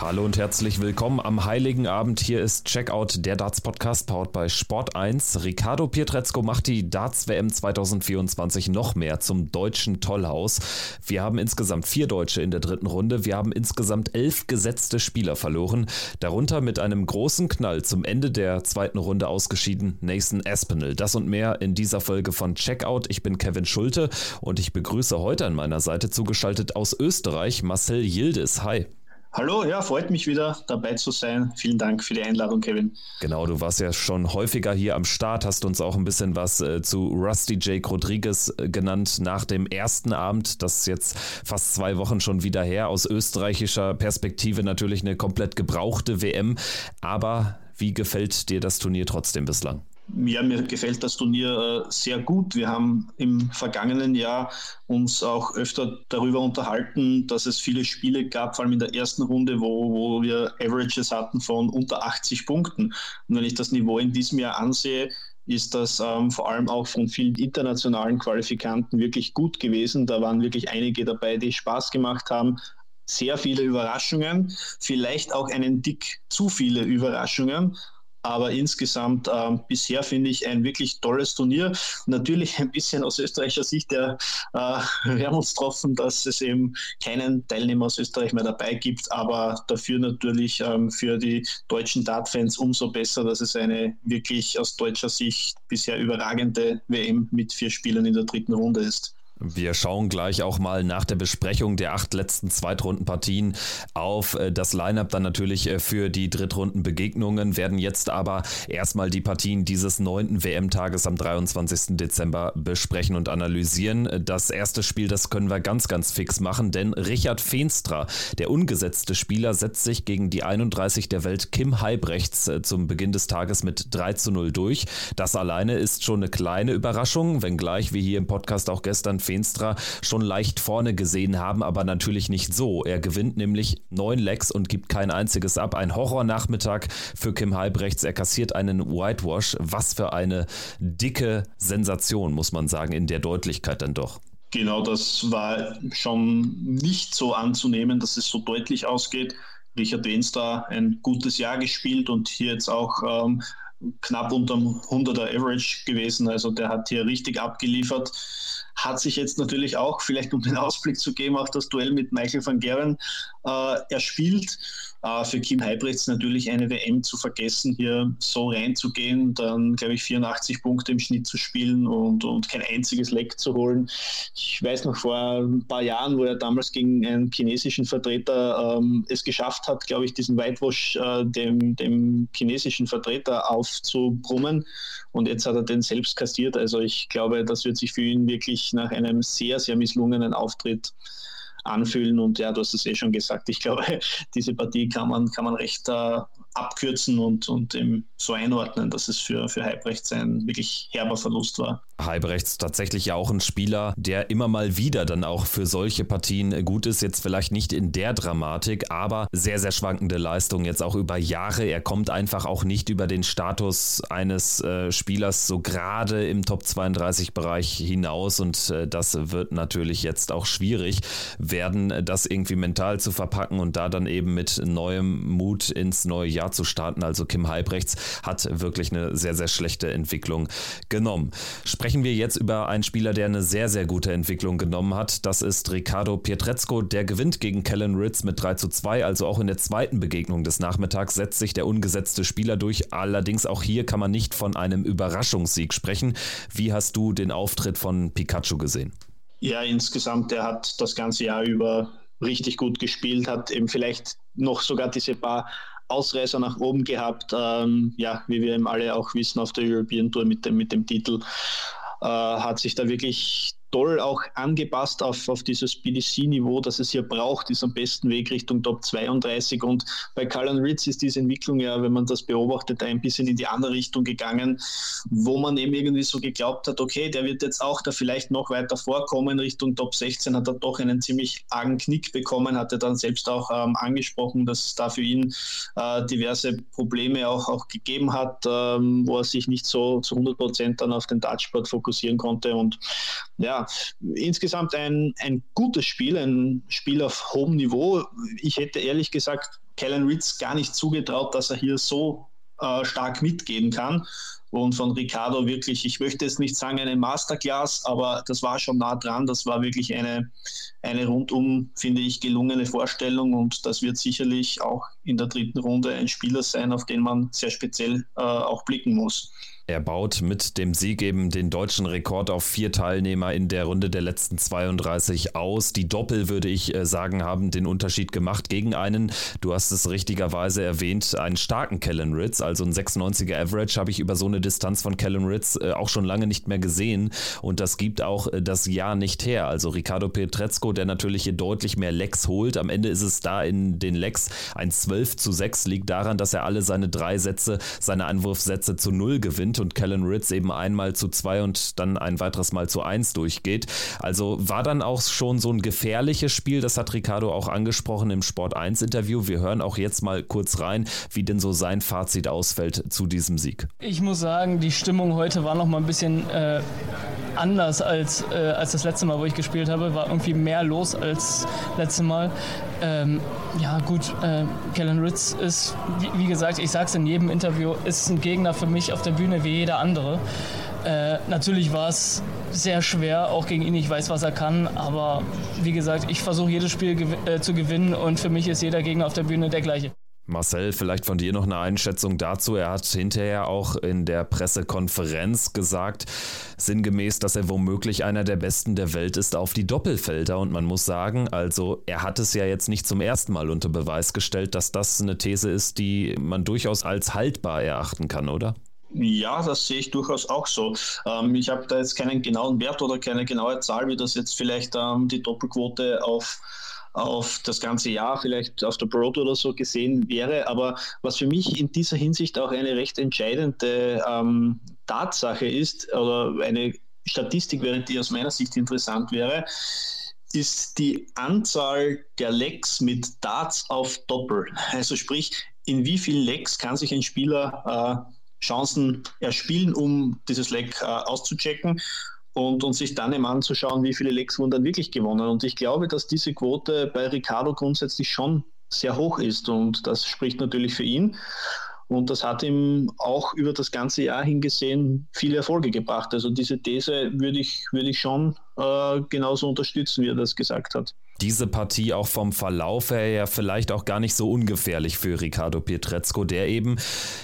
Hallo und herzlich willkommen am Heiligen Abend. Hier ist Checkout, der Darts Podcast, powered bei Sport 1. Ricardo Pietrezco macht die Darts WM 2024 noch mehr zum deutschen Tollhaus. Wir haben insgesamt vier Deutsche in der dritten Runde. Wir haben insgesamt elf gesetzte Spieler verloren. Darunter mit einem großen Knall zum Ende der zweiten Runde ausgeschieden Nathan Aspinall. Das und mehr in dieser Folge von Checkout. Ich bin Kevin Schulte und ich begrüße heute an meiner Seite zugeschaltet aus Österreich Marcel Yildiz. Hi. Hallo, ja, freut mich wieder dabei zu sein. Vielen Dank für die Einladung, Kevin. Genau, du warst ja schon häufiger hier am Start, hast uns auch ein bisschen was äh, zu Rusty Jake Rodriguez äh, genannt nach dem ersten Abend. Das ist jetzt fast zwei Wochen schon wieder her. Aus österreichischer Perspektive natürlich eine komplett gebrauchte WM. Aber wie gefällt dir das Turnier trotzdem bislang? Ja, mir gefällt das Turnier äh, sehr gut. Wir haben im vergangenen Jahr uns auch öfter darüber unterhalten, dass es viele Spiele gab, vor allem in der ersten Runde, wo, wo wir Averages hatten von unter 80 Punkten. Und wenn ich das Niveau in diesem Jahr ansehe, ist das ähm, vor allem auch von vielen internationalen Qualifikanten wirklich gut gewesen. Da waren wirklich einige dabei, die Spaß gemacht haben. Sehr viele Überraschungen, vielleicht auch einen Dick zu viele Überraschungen. Aber insgesamt äh, bisher finde ich ein wirklich tolles Turnier. Natürlich ein bisschen aus österreichischer Sicht der äh, Wermutstropfen, dass es eben keinen Teilnehmer aus Österreich mehr dabei gibt, aber dafür natürlich ähm, für die deutschen Dartfans umso besser, dass es eine wirklich aus deutscher Sicht bisher überragende WM mit vier Spielern in der dritten Runde ist. Wir schauen gleich auch mal nach der Besprechung der acht letzten Zweitrundenpartien auf äh, das Lineup dann natürlich äh, für die Drittrundenbegegnungen, werden jetzt aber erstmal die Partien dieses neunten WM-Tages am 23. Dezember besprechen und analysieren. Das erste Spiel, das können wir ganz, ganz fix machen, denn Richard Feenstra, der ungesetzte Spieler, setzt sich gegen die 31 der Welt Kim Halbrechts äh, zum Beginn des Tages mit 3 zu 0 durch. Das alleine ist schon eine kleine Überraschung, wenngleich wir hier im Podcast auch gestern Feenstra schon leicht vorne gesehen haben, aber natürlich nicht so. Er gewinnt nämlich neun Lecks und gibt kein einziges ab. Ein Horrornachmittag für Kim Halbrechts. Er kassiert einen Whitewash. Was für eine dicke Sensation, muss man sagen, in der Deutlichkeit dann doch. Genau, das war schon nicht so anzunehmen, dass es so deutlich ausgeht. Richard Wenstra ein gutes Jahr gespielt und hier jetzt auch ähm, knapp unterm 100er Average gewesen. Also der hat hier richtig abgeliefert hat sich jetzt natürlich auch, vielleicht um den Ausblick zu geben, auch das Duell mit Michael van Gerwen äh, erspielt. Äh, für Kim Heibrechts natürlich eine WM zu vergessen, hier so reinzugehen, dann glaube ich 84 Punkte im Schnitt zu spielen und, und kein einziges Leck zu holen. Ich weiß noch vor ein paar Jahren, wo er damals gegen einen chinesischen Vertreter ähm, es geschafft hat, glaube ich, diesen Whitewash äh, dem, dem chinesischen Vertreter aufzubrummen und jetzt hat er den selbst kassiert. Also ich glaube, das wird sich für ihn wirklich nach einem sehr, sehr misslungenen Auftritt anfühlen. Und ja, du hast es eh schon gesagt. Ich glaube, diese Partie kann man, kann man recht äh, abkürzen und, und so einordnen, dass es für, für Halbrechts ein wirklich herber Verlust war. Halbrechts tatsächlich ja auch ein Spieler, der immer mal wieder dann auch für solche Partien gut ist. Jetzt vielleicht nicht in der Dramatik, aber sehr, sehr schwankende Leistung jetzt auch über Jahre. Er kommt einfach auch nicht über den Status eines äh, Spielers so gerade im Top 32 Bereich hinaus und äh, das wird natürlich jetzt auch schwierig werden, das irgendwie mental zu verpacken und da dann eben mit neuem Mut ins neue Jahr zu starten. Also Kim Halbrechts hat wirklich eine sehr, sehr schlechte Entwicklung genommen. Sprechen sprechen wir jetzt über einen Spieler, der eine sehr, sehr gute Entwicklung genommen hat. Das ist Ricardo Pietrezco. Der gewinnt gegen Kellen Ritz mit 3 zu 2. Also auch in der zweiten Begegnung des Nachmittags setzt sich der ungesetzte Spieler durch. Allerdings auch hier kann man nicht von einem Überraschungssieg sprechen. Wie hast du den Auftritt von Pikachu gesehen? Ja, insgesamt, er hat das ganze Jahr über richtig gut gespielt, hat eben vielleicht noch sogar diese paar Ausreißer nach oben gehabt. Ähm, ja, wie wir eben alle auch wissen auf der European Tour mit dem, mit dem Titel hat sich da wirklich toll auch angepasst auf, auf dieses BDC-Niveau, das es hier braucht, ist am besten Weg Richtung Top 32. Und bei Cullen Ritz ist diese Entwicklung ja, wenn man das beobachtet, ein bisschen in die andere Richtung gegangen, wo man eben irgendwie so geglaubt hat, okay, der wird jetzt auch da vielleicht noch weiter vorkommen Richtung Top 16, hat er doch einen ziemlich argen Knick bekommen, hat er dann selbst auch ähm, angesprochen, dass es da für ihn äh, diverse Probleme auch, auch gegeben hat, ähm, wo er sich nicht so zu 100 Prozent dann auf den Dartsport fokussieren konnte. Und ja, insgesamt ein, ein gutes Spiel, ein Spiel auf hohem Niveau. Ich hätte ehrlich gesagt Kellen Ritz gar nicht zugetraut, dass er hier so äh, stark mitgehen kann. Und von Ricardo wirklich, ich möchte jetzt nicht sagen eine Masterclass, aber das war schon nah dran. Das war wirklich eine, eine rundum, finde ich, gelungene Vorstellung. Und das wird sicherlich auch in der dritten Runde ein Spieler sein, auf den man sehr speziell äh, auch blicken muss. Er baut mit dem Sieg eben den deutschen Rekord auf vier Teilnehmer in der Runde der letzten 32 aus. Die Doppel, würde ich äh, sagen, haben den Unterschied gemacht gegen einen, du hast es richtigerweise erwähnt, einen starken Kellen Ritz, also ein 96er Average habe ich über so eine Distanz von Kellen Ritz äh, auch schon lange nicht mehr gesehen und das gibt auch äh, das Jahr nicht her. Also Ricardo Petrezco, der natürlich hier deutlich mehr Lecks holt. Am Ende ist es da in den Lecks ein 12 zu 6, liegt daran, dass er alle seine drei Sätze, seine Anwurfsätze zu null gewinnt und Kellen Ritz eben einmal zu zwei und dann ein weiteres Mal zu eins durchgeht. Also war dann auch schon so ein gefährliches Spiel, das hat Ricardo auch angesprochen im Sport 1 Interview. Wir hören auch jetzt mal kurz rein, wie denn so sein Fazit ausfällt zu diesem Sieg. Ich muss sagen, die Stimmung heute war noch mal ein bisschen äh, anders als, äh, als das letzte Mal, wo ich gespielt habe. War irgendwie mehr los als letzte Mal. Ähm, ja, gut, äh, Kellen Ritz ist, wie, wie gesagt, ich sage es in jedem Interview, ist ein Gegner für mich auf der Bühne wie jeder andere. Äh, natürlich war es sehr schwer, auch gegen ihn. Ich weiß, was er kann, aber wie gesagt, ich versuche jedes Spiel gew äh, zu gewinnen und für mich ist jeder Gegner auf der Bühne der gleiche. Marcel, vielleicht von dir noch eine Einschätzung dazu. Er hat hinterher auch in der Pressekonferenz gesagt, sinngemäß, dass er womöglich einer der Besten der Welt ist auf die Doppelfelder. Und man muss sagen, also er hat es ja jetzt nicht zum ersten Mal unter Beweis gestellt, dass das eine These ist, die man durchaus als haltbar erachten kann, oder? Ja, das sehe ich durchaus auch so. Ähm, ich habe da jetzt keinen genauen Wert oder keine genaue Zahl, wie das jetzt vielleicht ähm, die Doppelquote auf auf das ganze Jahr vielleicht auf der Broad oder so gesehen wäre. Aber was für mich in dieser Hinsicht auch eine recht entscheidende ähm, Tatsache ist, oder eine Statistik wäre, die aus meiner Sicht interessant wäre, ist die Anzahl der Lecks mit Darts auf Doppel. Also sprich, in wie vielen Lecks kann sich ein Spieler äh, Chancen erspielen, um dieses Leck äh, auszuchecken und, und sich dann eben anzuschauen, wie viele Lecks wurden dann wirklich gewonnen. Und ich glaube, dass diese Quote bei Ricardo grundsätzlich schon sehr hoch ist und das spricht natürlich für ihn. Und das hat ihm auch über das ganze Jahr hingesehen viele Erfolge gebracht. Also diese These würde ich, würde ich schon äh, genauso unterstützen, wie er das gesagt hat diese Partie auch vom Verlauf her ja vielleicht auch gar nicht so ungefährlich für Ricardo Pietrezco, der eben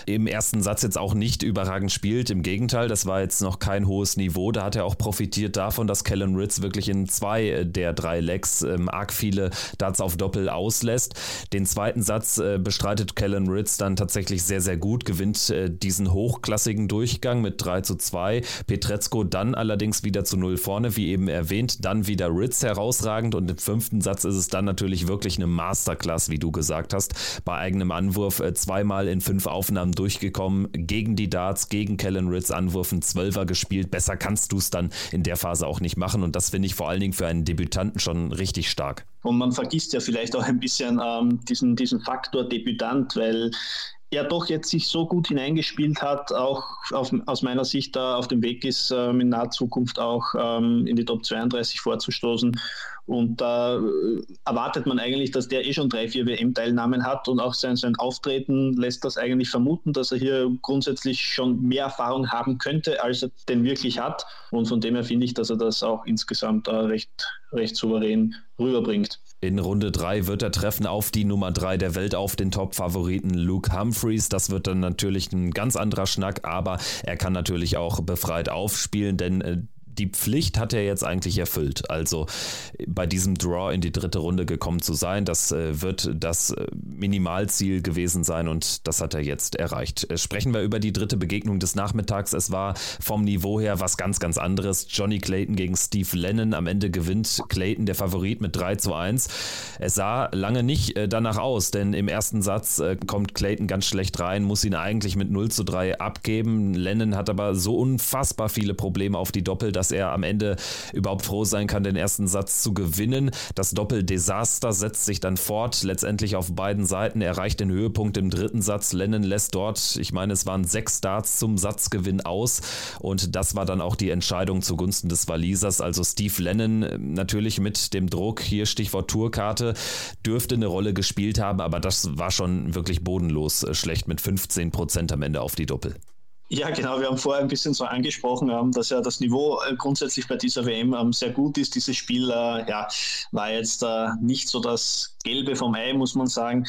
im ersten Satz jetzt auch nicht überragend spielt. Im Gegenteil, das war jetzt noch kein hohes Niveau. Da hat er auch profitiert davon, dass Kellen Ritz wirklich in zwei der drei Legs ähm, arg viele Darts auf Doppel auslässt. Den zweiten Satz äh, bestreitet Kellen Ritz dann tatsächlich sehr, sehr gut, gewinnt äh, diesen hochklassigen Durchgang mit 3 zu 2. Pietrezco dann allerdings wieder zu 0 vorne, wie eben erwähnt. Dann wieder Ritz herausragend und im fünften fünften Satz ist es dann natürlich wirklich eine Masterclass, wie du gesagt hast. Bei eigenem Anwurf äh, zweimal in fünf Aufnahmen durchgekommen, gegen die Darts, gegen Kellen Ritz Anwurfen, Zwölfer gespielt. Besser kannst du es dann in der Phase auch nicht machen und das finde ich vor allen Dingen für einen Debütanten schon richtig stark. Und man vergisst ja vielleicht auch ein bisschen ähm, diesen, diesen Faktor Debütant, weil er doch jetzt sich so gut hineingespielt hat, auch auf, aus meiner Sicht da auf dem Weg ist, ähm, in naher Zukunft auch ähm, in die Top 32 vorzustoßen. Und da äh, erwartet man eigentlich, dass der eh schon drei, vier WM-Teilnahmen hat und auch sein, sein Auftreten lässt das eigentlich vermuten, dass er hier grundsätzlich schon mehr Erfahrung haben könnte, als er denn wirklich hat. Und von dem her finde ich, dass er das auch insgesamt äh, recht, recht souverän rüberbringt. In Runde 3 wird er treffen auf die Nummer 3 der Welt, auf den Top-Favoriten Luke Humphreys. Das wird dann natürlich ein ganz anderer Schnack, aber er kann natürlich auch befreit aufspielen, denn äh, die Pflicht hat er jetzt eigentlich erfüllt. Also bei diesem Draw in die dritte Runde gekommen zu sein, das äh, wird das äh, Minimalziel gewesen sein und das hat er jetzt erreicht. Äh, sprechen wir über die dritte Begegnung des Nachmittags. Es war vom Niveau her was ganz, ganz anderes. Johnny Clayton gegen Steve Lennon. Am Ende gewinnt Clayton, der Favorit, mit 3 zu 1. Es sah lange nicht danach aus, denn im ersten Satz kommt Clayton ganz schlecht rein, muss ihn eigentlich mit 0 zu 3 abgeben. Lennon hat aber so unfassbar viele Probleme auf die Doppel, dass er am Ende überhaupt froh sein kann, den ersten Satz zu gewinnen. Das Doppeldesaster setzt sich dann fort, letztendlich auf beiden Seiten, erreicht den Höhepunkt im dritten Satz. Lennon lässt dort, ich meine, es waren sechs Starts zum Satzgewinn aus und das war dann auch die Entscheidung zugunsten des Walisers. Also Steve Lennon natürlich mit dem Druck, hier Stichwort Tourkarte, dürfte eine Rolle gespielt haben, aber das war schon wirklich bodenlos äh, schlecht mit 15 Prozent am Ende auf die Doppel. Ja, genau. Wir haben vorher ein bisschen so angesprochen, ähm, dass ja das Niveau äh, grundsätzlich bei dieser WM ähm, sehr gut ist. Dieses Spiel äh, ja, war jetzt äh, nicht so das Gelbe vom Ei, muss man sagen.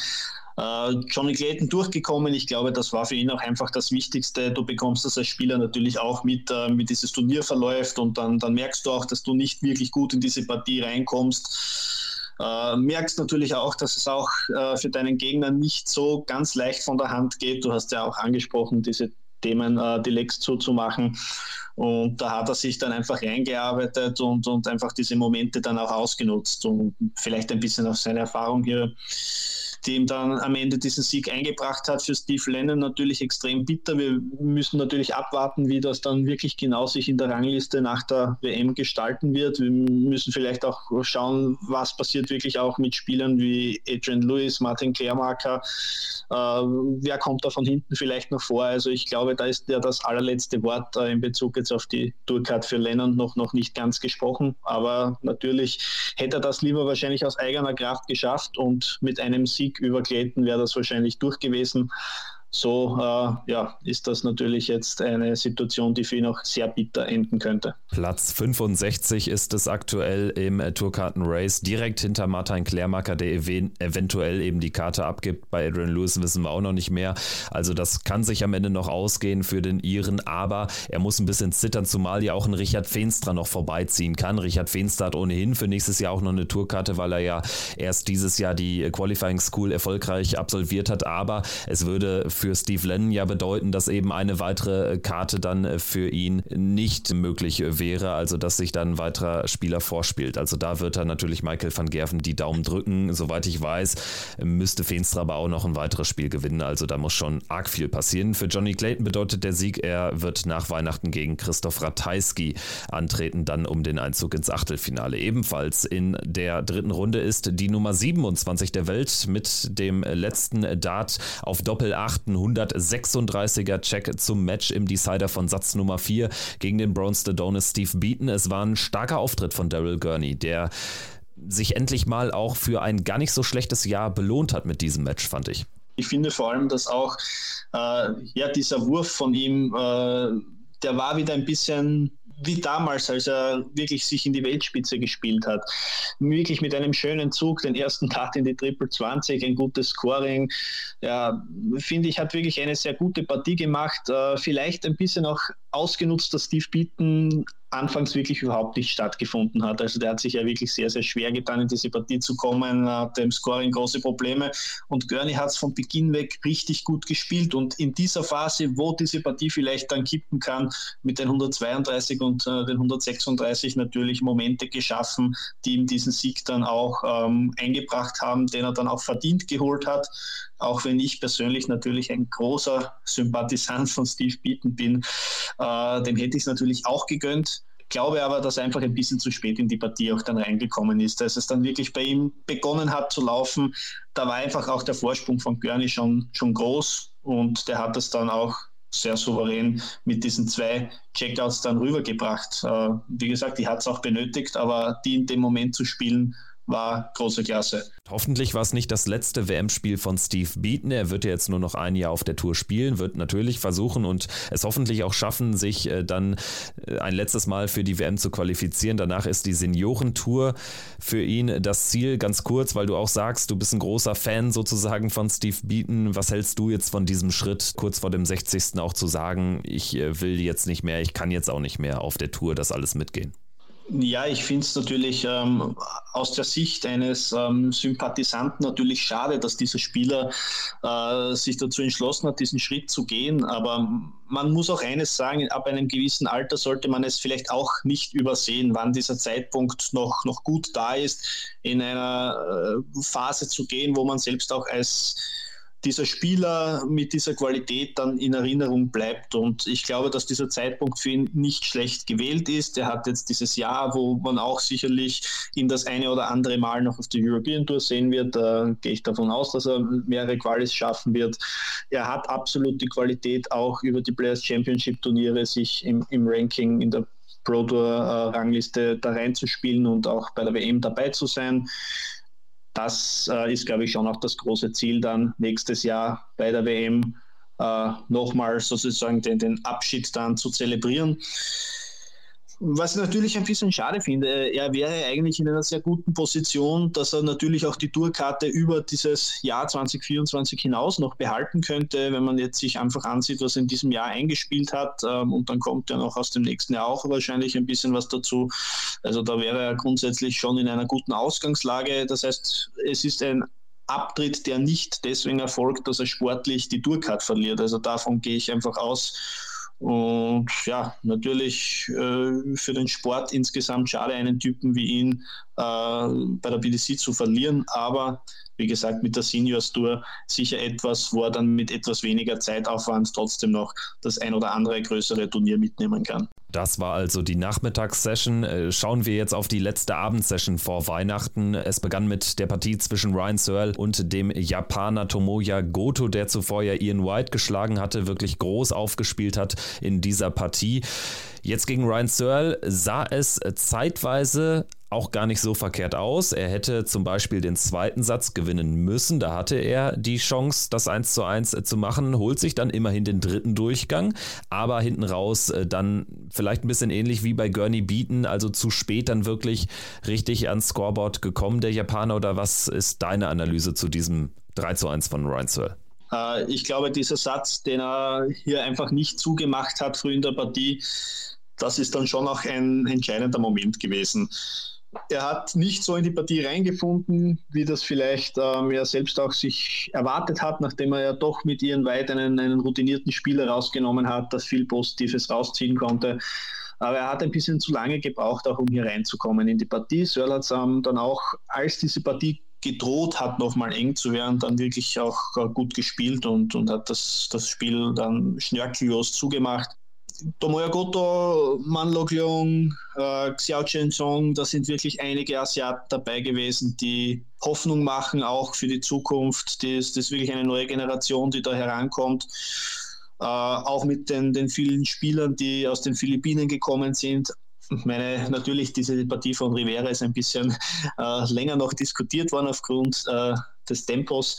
Johnny Clayton durchgekommen. Ich glaube, das war für ihn auch einfach das Wichtigste. Du bekommst das als Spieler natürlich auch mit, wie dieses Turnier verläuft und dann, dann merkst du auch, dass du nicht wirklich gut in diese Partie reinkommst. Äh, merkst natürlich auch, dass es auch äh, für deinen Gegner nicht so ganz leicht von der Hand geht. Du hast ja auch angesprochen, diese Themen äh, die Lecks zuzumachen. Und da hat er sich dann einfach reingearbeitet und, und einfach diese Momente dann auch ausgenutzt und vielleicht ein bisschen auf seine Erfahrung hier die ihm dann am Ende diesen Sieg eingebracht hat. Für Steve Lennon natürlich extrem bitter. Wir müssen natürlich abwarten, wie das dann wirklich genau sich in der Rangliste nach der WM gestalten wird. Wir müssen vielleicht auch schauen, was passiert wirklich auch mit Spielern wie Adrian Lewis, Martin Klärmarker. Äh, wer kommt da von hinten vielleicht noch vor? Also ich glaube, da ist ja das allerletzte Wort äh, in Bezug jetzt auf die Tourcard für Lennon noch, noch nicht ganz gesprochen. Aber natürlich hätte er das lieber wahrscheinlich aus eigener Kraft geschafft und mit einem Sieg Sieg über Clayton wäre das wahrscheinlich durch gewesen so äh, ja, ist das natürlich jetzt eine Situation, die für ihn auch sehr bitter enden könnte. Platz 65 ist es aktuell im Tourkarten-Race, direkt hinter Martin Klärmacker, der ev eventuell eben die Karte abgibt. Bei Adrian Lewis wissen wir auch noch nicht mehr. Also das kann sich am Ende noch ausgehen für den Iren, aber er muss ein bisschen zittern, zumal ja auch ein Richard Feenstra noch vorbeiziehen kann. Richard Feenstra hat ohnehin für nächstes Jahr auch noch eine Tourkarte, weil er ja erst dieses Jahr die Qualifying School erfolgreich absolviert hat, aber es würde für Steve Lennon ja bedeuten, dass eben eine weitere äh, Karte dann äh, für ihn nicht möglich äh, wäre, also dass sich dann ein weiterer Spieler vorspielt. Also da wird er natürlich Michael van Gerven die Daumen drücken. Soweit ich weiß, müsste Feenstra aber auch noch ein weiteres Spiel gewinnen. Also da muss schon arg viel passieren. Für Johnny Clayton bedeutet der Sieg, er wird nach Weihnachten gegen Christoph Ratajski antreten, dann um den Einzug ins Achtelfinale. Ebenfalls in der dritten Runde ist die Nummer 27 der Welt mit dem letzten Dart auf Doppel 8 136er Check zum Match im Decider von Satz Nummer 4 gegen den Bronze Adonis Steve Beaton. Es war ein starker Auftritt von Daryl Gurney, der sich endlich mal auch für ein gar nicht so schlechtes Jahr belohnt hat mit diesem Match, fand ich. Ich finde vor allem, dass auch äh, ja, dieser Wurf von ihm, äh, der war wieder ein bisschen wie damals, als er wirklich sich in die Weltspitze gespielt hat. Wirklich mit einem schönen Zug, den ersten Cut in die Triple 20, ein gutes Scoring. Ja, finde ich, hat wirklich eine sehr gute Partie gemacht. Äh, vielleicht ein bisschen auch ausgenutzt, dass Steve Beaton anfangs wirklich überhaupt nicht stattgefunden hat. Also der hat sich ja wirklich sehr, sehr schwer getan, in diese Partie zu kommen, hat im Scoring große Probleme. Und Gurney hat es von Beginn weg richtig gut gespielt. Und in dieser Phase, wo diese Partie vielleicht dann kippen kann, mit den 132 und äh, den 136 natürlich Momente geschaffen, die ihm diesen Sieg dann auch ähm, eingebracht haben, den er dann auch verdient geholt hat auch wenn ich persönlich natürlich ein großer Sympathisant von Steve Beaton bin, äh, dem hätte ich es natürlich auch gegönnt. Glaube aber, dass er einfach ein bisschen zu spät in die Partie auch dann reingekommen ist. Als es dann wirklich bei ihm begonnen hat zu laufen, da war einfach auch der Vorsprung von Gurney schon, schon groß und der hat das dann auch sehr souverän mit diesen zwei Checkouts dann rübergebracht. Äh, wie gesagt, die hat es auch benötigt, aber die in dem Moment zu spielen, war große Klasse. Hoffentlich war es nicht das letzte WM-Spiel von Steve Beaton. Er wird ja jetzt nur noch ein Jahr auf der Tour spielen, wird natürlich versuchen und es hoffentlich auch schaffen, sich äh, dann äh, ein letztes Mal für die WM zu qualifizieren. Danach ist die Seniorentour für ihn das Ziel. Ganz kurz, weil du auch sagst, du bist ein großer Fan sozusagen von Steve Beaton. Was hältst du jetzt von diesem Schritt, kurz vor dem 60. auch zu sagen, ich äh, will jetzt nicht mehr, ich kann jetzt auch nicht mehr auf der Tour das alles mitgehen? Ja, ich finde es natürlich ähm, aus der Sicht eines ähm, Sympathisanten natürlich schade, dass dieser Spieler äh, sich dazu entschlossen hat, diesen Schritt zu gehen. Aber man muss auch eines sagen, ab einem gewissen Alter sollte man es vielleicht auch nicht übersehen, wann dieser Zeitpunkt noch, noch gut da ist, in einer äh, Phase zu gehen, wo man selbst auch als dieser Spieler mit dieser Qualität dann in Erinnerung bleibt. Und ich glaube, dass dieser Zeitpunkt für ihn nicht schlecht gewählt ist. Er hat jetzt dieses Jahr, wo man auch sicherlich ihn das eine oder andere Mal noch auf der European Tour sehen wird. Da gehe ich davon aus, dass er mehrere Qualis schaffen wird. Er hat absolut die Qualität, auch über die Players Championship Turniere sich im, im Ranking in der Pro Tour äh, Rangliste da reinzuspielen und auch bei der WM dabei zu sein das äh, ist, glaube ich, schon auch das große Ziel dann nächstes Jahr bei der WM äh, nochmal sozusagen den, den Abschied dann zu zelebrieren. Was ich natürlich ein bisschen schade finde, er wäre eigentlich in einer sehr guten Position, dass er natürlich auch die Tourkarte über dieses Jahr 2024 hinaus noch behalten könnte, wenn man jetzt sich einfach ansieht, was er in diesem Jahr eingespielt hat. Ähm, und dann kommt ja noch aus dem nächsten Jahr auch wahrscheinlich ein bisschen was dazu. Also da wäre er grundsätzlich schon in einer guten Ausgangslage. Das heißt, es ist ein Abtritt, der nicht deswegen erfolgt, dass er sportlich die Tourcard verliert. Also davon gehe ich einfach aus. Und ja, natürlich äh, für den Sport insgesamt schade, einen Typen wie ihn äh, bei der BDC zu verlieren. Aber wie gesagt, mit der Seniors Tour sicher etwas, wo er dann mit etwas weniger Zeitaufwand trotzdem noch das ein oder andere größere Turnier mitnehmen kann. Das war also die Nachmittagssession. Äh, schauen wir jetzt auf die letzte Abendsession vor Weihnachten. Es begann mit der Partie zwischen Ryan Searle und dem Japaner Tomoya Goto, der zuvor ja Ian White geschlagen hatte, wirklich groß aufgespielt hat in dieser Partie. Jetzt gegen Ryan Searle sah es zeitweise auch gar nicht so verkehrt aus. Er hätte zum Beispiel den zweiten Satz gewinnen müssen. Da hatte er die Chance, das 1 zu 1 zu machen, holt sich dann immerhin den dritten Durchgang, aber hinten raus äh, dann vielleicht ein bisschen ähnlich wie bei Gurney Beaton, also zu spät dann wirklich richtig ans Scoreboard gekommen, der Japaner. Oder was ist deine Analyse zu diesem 3 zu 1 von Ryan Searle? Äh, ich glaube, dieser Satz, den er hier einfach nicht zugemacht hat früh in der Partie, das ist dann schon auch ein entscheidender Moment gewesen. Er hat nicht so in die Partie reingefunden, wie das vielleicht ähm, er selbst auch sich erwartet hat, nachdem er ja doch mit Ian White einen, einen routinierten Spieler rausgenommen hat, das viel Positives rausziehen konnte. Aber er hat ein bisschen zu lange gebraucht, auch um hier reinzukommen in die Partie. Searle hat ähm, dann auch, als diese Partie gedroht hat, nochmal eng zu werden, dann wirklich auch äh, gut gespielt und, und hat das, das Spiel dann schnörkellos zugemacht. Tomoya Goto, Man Leung, äh, Xiao Song, da sind wirklich einige Asiaten dabei gewesen, die Hoffnung machen, auch für die Zukunft. Das ist wirklich eine neue Generation, die da herankommt. Äh, auch mit den, den vielen Spielern, die aus den Philippinen gekommen sind. Ich meine, natürlich, diese Partie von Rivera ist ein bisschen äh, länger noch diskutiert worden aufgrund äh, des Tempos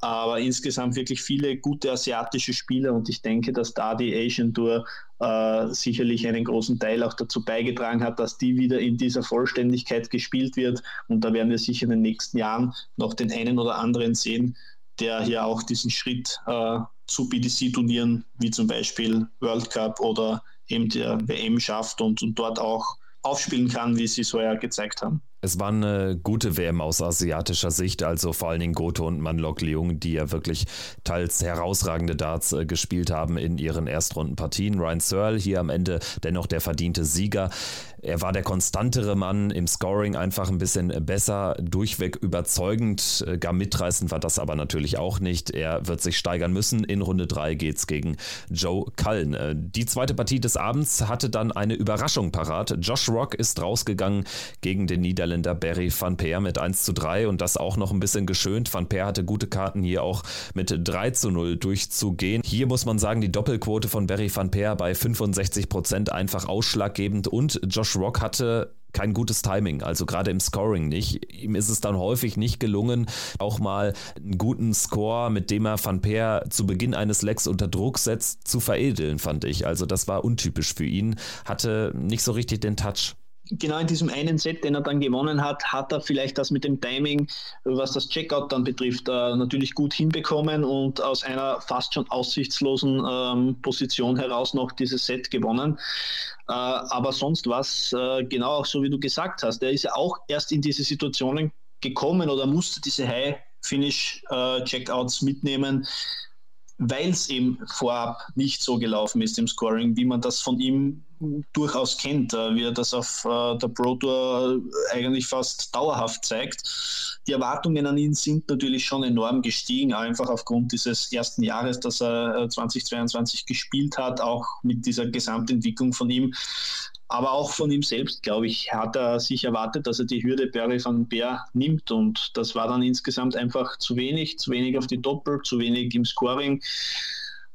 aber insgesamt wirklich viele gute asiatische Spieler und ich denke, dass da die Asian Tour äh, sicherlich einen großen Teil auch dazu beigetragen hat, dass die wieder in dieser Vollständigkeit gespielt wird und da werden wir sicher in den nächsten Jahren noch den einen oder anderen sehen, der hier auch diesen Schritt äh, zu BDC-Turnieren wie zum Beispiel World Cup oder eben der WM schafft und, und dort auch aufspielen kann, wie sie es vorher gezeigt haben. Es war eine gute WM aus asiatischer Sicht, also vor allen Dingen Goto und Manlok Leung, die ja wirklich teils herausragende Darts äh, gespielt haben in ihren Erstrundenpartien. Ryan Searle hier am Ende dennoch der verdiente Sieger. Er war der konstantere Mann im Scoring, einfach ein bisschen besser, durchweg überzeugend. Äh, gar mitreißend war das aber natürlich auch nicht. Er wird sich steigern müssen. In Runde 3 geht es gegen Joe Cullen. Äh, die zweite Partie des Abends hatte dann eine Überraschung parat. Josh Rock ist rausgegangen gegen den Niederländer Barry van Peer mit 1 zu 3 und das auch noch ein bisschen geschönt. Van Peer hatte gute Karten hier auch mit 3 zu 0 durchzugehen. Hier muss man sagen, die Doppelquote von Barry van Peer bei 65 Prozent einfach ausschlaggebend und Josh Josh Rock hatte kein gutes Timing, also gerade im Scoring nicht. Ihm ist es dann häufig nicht gelungen, auch mal einen guten Score, mit dem er Van Peer zu Beginn eines Lecks unter Druck setzt, zu veredeln, fand ich. Also das war untypisch für ihn, hatte nicht so richtig den Touch genau in diesem einen Set, den er dann gewonnen hat, hat er vielleicht das mit dem Timing, was das Checkout dann betrifft, äh, natürlich gut hinbekommen und aus einer fast schon aussichtslosen ähm, Position heraus noch dieses Set gewonnen. Äh, aber sonst was, äh, genau auch so wie du gesagt hast, er ist ja auch erst in diese Situationen gekommen oder musste diese High-Finish-Checkouts äh, mitnehmen, weil es eben vorab nicht so gelaufen ist im Scoring, wie man das von ihm durchaus kennt, äh, wie er das auf äh, der Pro Tour eigentlich fast dauerhaft zeigt. Die Erwartungen an ihn sind natürlich schon enorm gestiegen, einfach aufgrund dieses ersten Jahres, das er 2022 äh, gespielt hat, auch mit dieser Gesamtentwicklung von ihm. Aber auch von ihm selbst, glaube ich, hat er sich erwartet, dass er die Hürde Barry van Beer nimmt. Und das war dann insgesamt einfach zu wenig, zu wenig auf die Doppel, zu wenig im Scoring.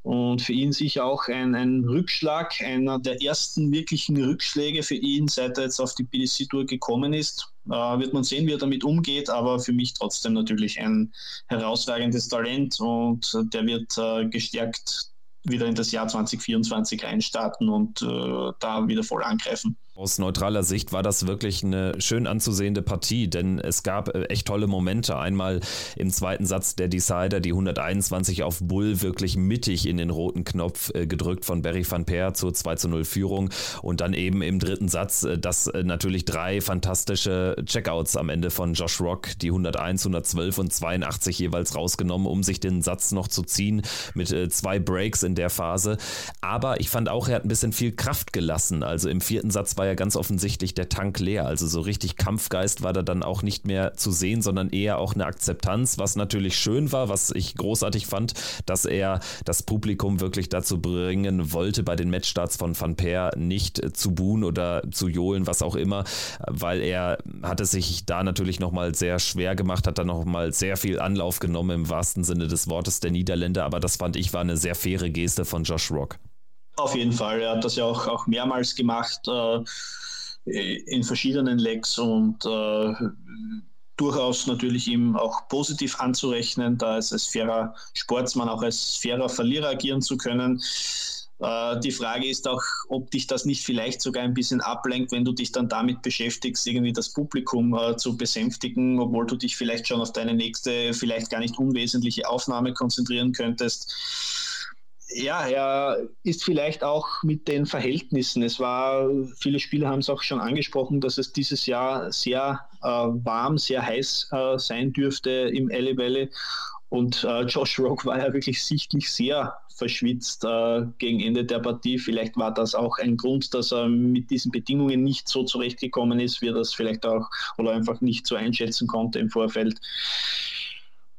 Und für ihn sicher auch ein, ein Rückschlag, einer der ersten wirklichen Rückschläge für ihn, seit er jetzt auf die PDC-Tour gekommen ist. Äh, wird man sehen, wie er damit umgeht, aber für mich trotzdem natürlich ein herausragendes Talent und der wird äh, gestärkt wieder in das Jahr 2024 reinstarten und äh, da wieder voll angreifen. Aus neutraler Sicht war das wirklich eine schön anzusehende Partie, denn es gab äh, echt tolle Momente. Einmal im zweiten Satz der Decider, die 121 auf Bull wirklich mittig in den roten Knopf äh, gedrückt von Barry van Peer zur 2 zu 0 Führung und dann eben im dritten Satz, äh, das natürlich drei fantastische Checkouts am Ende von Josh Rock, die 101, 112 und 82 jeweils rausgenommen, um sich den Satz noch zu ziehen mit zwei Breaks in der Phase. Aber ich fand auch, er hat ein bisschen viel Kraft gelassen. Also im vierten Satz war war ja ganz offensichtlich der Tank leer. Also so richtig Kampfgeist war da dann auch nicht mehr zu sehen, sondern eher auch eine Akzeptanz, was natürlich schön war, was ich großartig fand, dass er das Publikum wirklich dazu bringen wollte, bei den Matchstarts von Van Peer nicht zu buhen oder zu johlen, was auch immer, weil er hatte sich da natürlich nochmal sehr schwer gemacht, hat dann nochmal sehr viel Anlauf genommen im wahrsten Sinne des Wortes der Niederländer, aber das fand ich war eine sehr faire Geste von Josh Rock. Auf jeden Fall. Er hat das ja auch, auch mehrmals gemacht äh, in verschiedenen Lecks und äh, durchaus natürlich ihm auch positiv anzurechnen, da es als fairer Sportsmann auch als fairer Verlierer agieren zu können. Äh, die Frage ist auch, ob dich das nicht vielleicht sogar ein bisschen ablenkt, wenn du dich dann damit beschäftigst, irgendwie das Publikum äh, zu besänftigen, obwohl du dich vielleicht schon auf deine nächste, vielleicht gar nicht unwesentliche Aufnahme konzentrieren könntest ja, er ist vielleicht auch mit den Verhältnissen. Es war, viele Spieler haben es auch schon angesprochen, dass es dieses Jahr sehr äh, warm, sehr heiß äh, sein dürfte im Alley Valley. Und äh, Josh Rock war ja wirklich sichtlich sehr verschwitzt äh, gegen Ende der Partie. Vielleicht war das auch ein Grund, dass er mit diesen Bedingungen nicht so zurechtgekommen ist, wie er das vielleicht auch oder einfach nicht so einschätzen konnte im Vorfeld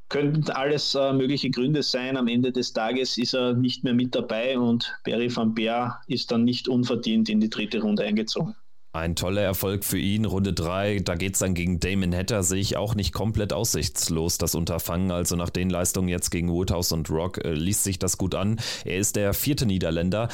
könnten alles äh, mögliche Gründe sein. Am Ende des Tages ist er nicht mehr mit dabei und Barry van Beer ist dann nicht unverdient in die dritte Runde eingezogen. Ein toller Erfolg für ihn, Runde 3. Da geht es dann gegen Damon Hatter, sehe ich auch nicht komplett aussichtslos, das Unterfangen. Also nach den Leistungen jetzt gegen Woodhouse und Rock äh, liest sich das gut an. Er ist der vierte Niederländer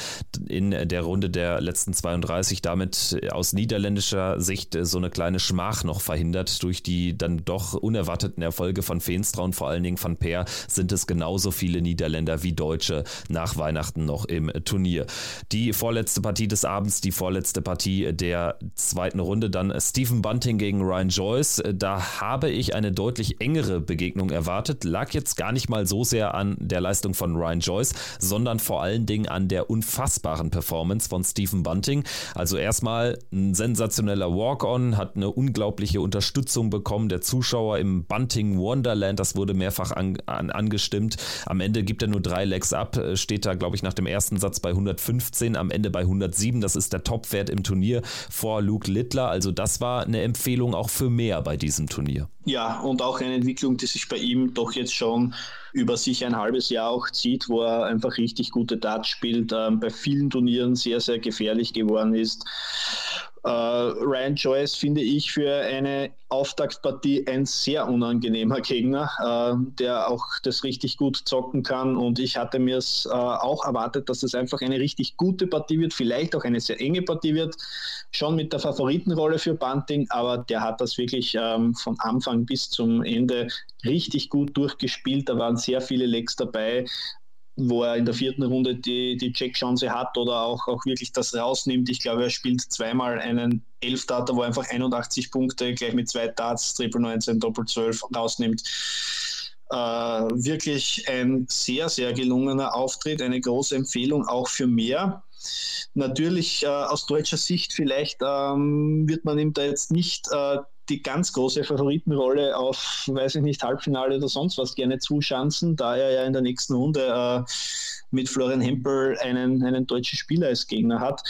in der Runde der letzten 32, damit aus niederländischer Sicht äh, so eine kleine Schmach noch verhindert. Durch die dann doch unerwarteten Erfolge von Feenstra und vor allen Dingen von Peer sind es genauso viele Niederländer wie Deutsche nach Weihnachten noch im Turnier. Die vorletzte Partie des Abends, die vorletzte Partie der zweiten Runde dann Stephen Bunting gegen Ryan Joyce. Da habe ich eine deutlich engere Begegnung erwartet. Lag jetzt gar nicht mal so sehr an der Leistung von Ryan Joyce, sondern vor allen Dingen an der unfassbaren Performance von Stephen Bunting. Also erstmal ein sensationeller Walk-on, hat eine unglaubliche Unterstützung bekommen der Zuschauer im Bunting Wonderland. Das wurde mehrfach an, an, angestimmt. Am Ende gibt er nur drei Legs ab, steht da, glaube ich, nach dem ersten Satz bei 115, am Ende bei 107. Das ist der Topwert im Turnier vor Luke Littler. Also das war eine Empfehlung auch für mehr bei diesem Turnier. Ja, und auch eine Entwicklung, die sich bei ihm doch jetzt schon über sich ein halbes Jahr auch zieht, wo er einfach richtig gute Darts spielt, ähm, bei vielen Turnieren sehr, sehr gefährlich geworden ist äh, Ryan Joyce finde ich für eine Auftaktpartie ein sehr unangenehmer Gegner, äh, der auch das richtig gut zocken kann. Und ich hatte mir es äh, auch erwartet, dass es einfach eine richtig gute Partie wird, vielleicht auch eine sehr enge Partie wird, schon mit der Favoritenrolle für Bunting, aber der hat das wirklich ähm, von Anfang bis zum Ende richtig gut durchgespielt. Da waren sehr viele Lecks dabei wo er in der vierten Runde die, die Check-Chance hat oder auch, auch wirklich das rausnimmt. Ich glaube, er spielt zweimal einen Elf-Data, wo er einfach 81 Punkte gleich mit zwei Darts, Triple 19, Doppel 12 rausnimmt. Äh, wirklich ein sehr, sehr gelungener Auftritt, eine große Empfehlung auch für mehr. Natürlich äh, aus deutscher Sicht vielleicht ähm, wird man ihm da jetzt nicht äh, die ganz große Favoritenrolle auf, weiß ich nicht, Halbfinale oder sonst was gerne zuschanzen, da er ja in der nächsten Runde äh, mit Florian Hempel einen, einen deutschen Spieler als Gegner hat.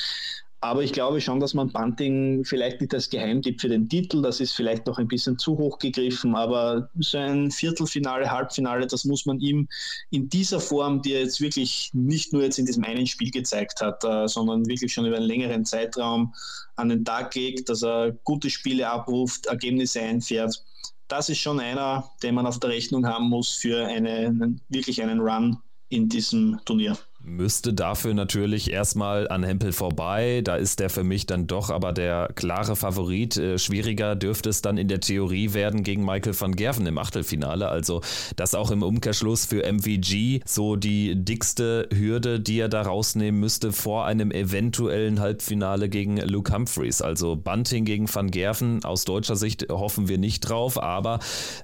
Aber ich glaube schon, dass man Bunting vielleicht nicht als Geheimtipp für den Titel, das ist vielleicht noch ein bisschen zu hoch gegriffen, aber so ein Viertelfinale, Halbfinale, das muss man ihm in dieser Form, die er jetzt wirklich nicht nur jetzt in diesem einen Spiel gezeigt hat, äh, sondern wirklich schon über einen längeren Zeitraum an den Tag legt, dass er gute Spiele abruft, Ergebnisse einfährt. Das ist schon einer, den man auf der Rechnung haben muss für eine, wirklich einen Run in diesem Turnier müsste dafür natürlich erstmal an Hempel vorbei. Da ist der für mich dann doch aber der klare Favorit. Äh, schwieriger dürfte es dann in der Theorie werden gegen Michael van Gerven im Achtelfinale. Also das auch im Umkehrschluss für MVG so die dickste Hürde, die er da rausnehmen müsste vor einem eventuellen Halbfinale gegen Luke Humphreys. Also Bunting gegen van Gerven. Aus deutscher Sicht hoffen wir nicht drauf, aber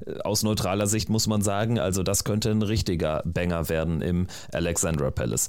äh, aus neutraler Sicht muss man sagen, also das könnte ein richtiger Banger werden im Alexandra Palace.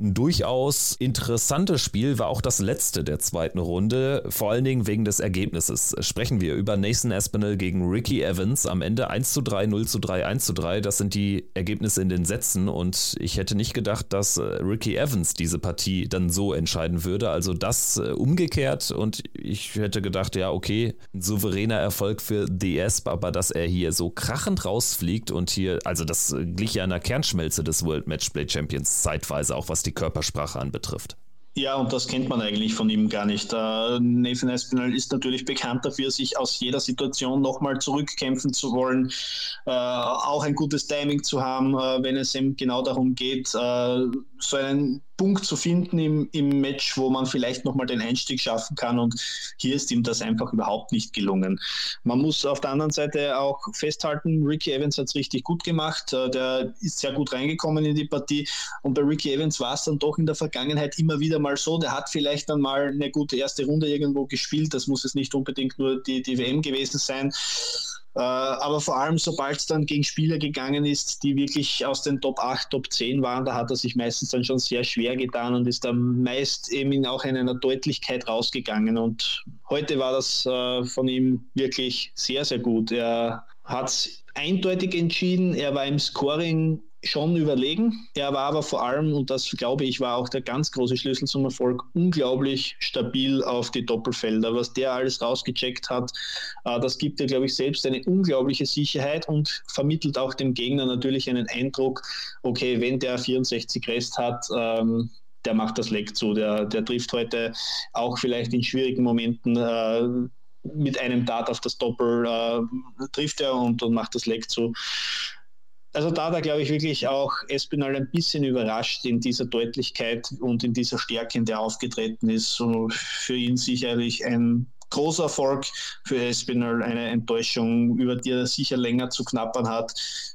Ein durchaus interessantes Spiel war auch das letzte der zweiten Runde, vor allen Dingen wegen des Ergebnisses. Sprechen wir über Nathan Aspinall gegen Ricky Evans. Am Ende 1 zu 3, 0 zu 3, 1 zu 3. Das sind die Ergebnisse in den Sätzen und ich hätte nicht gedacht, dass äh, Ricky Evans diese Partie dann so entscheiden würde. Also das äh, umgekehrt und ich hätte gedacht, ja, okay, ein souveräner Erfolg für The Asp, aber dass er hier so krachend rausfliegt und hier, also das glich ja einer Kernschmelze des World Matchplay Champions zeitweise, auch was die Körpersprache anbetrifft. Ja, und das kennt man eigentlich von ihm gar nicht. Uh, Nathan Espinel ist natürlich bekannt dafür, sich aus jeder Situation nochmal zurückkämpfen zu wollen, uh, auch ein gutes Timing zu haben, uh, wenn es ihm genau darum geht, so einen Punkt zu finden im, im Match, wo man vielleicht nochmal den Einstieg schaffen kann. Und hier ist ihm das einfach überhaupt nicht gelungen. Man muss auf der anderen Seite auch festhalten, Ricky Evans hat es richtig gut gemacht. Äh, der ist sehr gut reingekommen in die Partie. Und bei Ricky Evans war es dann doch in der Vergangenheit immer wieder mal so, der hat vielleicht dann mal eine gute erste Runde irgendwo gespielt. Das muss es nicht unbedingt nur die, die WM gewesen sein. Äh, aber vor allem, sobald es dann gegen Spieler gegangen ist, die wirklich aus den Top 8, Top 10 waren, da hat er sich meistens dann schon sehr schwer getan und ist dann meist eben auch in einer Deutlichkeit rausgegangen. Und heute war das äh, von ihm wirklich sehr, sehr gut. Er hat eindeutig entschieden, er war im Scoring schon überlegen. Er war aber vor allem, und das glaube ich, war auch der ganz große Schlüssel zum Erfolg, unglaublich stabil auf die Doppelfelder. Was der alles rausgecheckt hat, äh, das gibt er, glaube ich, selbst eine unglaubliche Sicherheit und vermittelt auch dem Gegner natürlich einen Eindruck, okay, wenn der 64 Rest hat, ähm, der macht das Leck zu. Der, der trifft heute auch vielleicht in schwierigen Momenten äh, mit einem Dart auf das Doppel äh, trifft er und, und macht das Leck zu. Also da da glaube ich wirklich auch Espinal ein bisschen überrascht in dieser Deutlichkeit und in dieser Stärke, in der er aufgetreten ist. So für ihn sicherlich ein großer Erfolg für Espinal, eine Enttäuschung, über die er sicher länger zu knappern hat.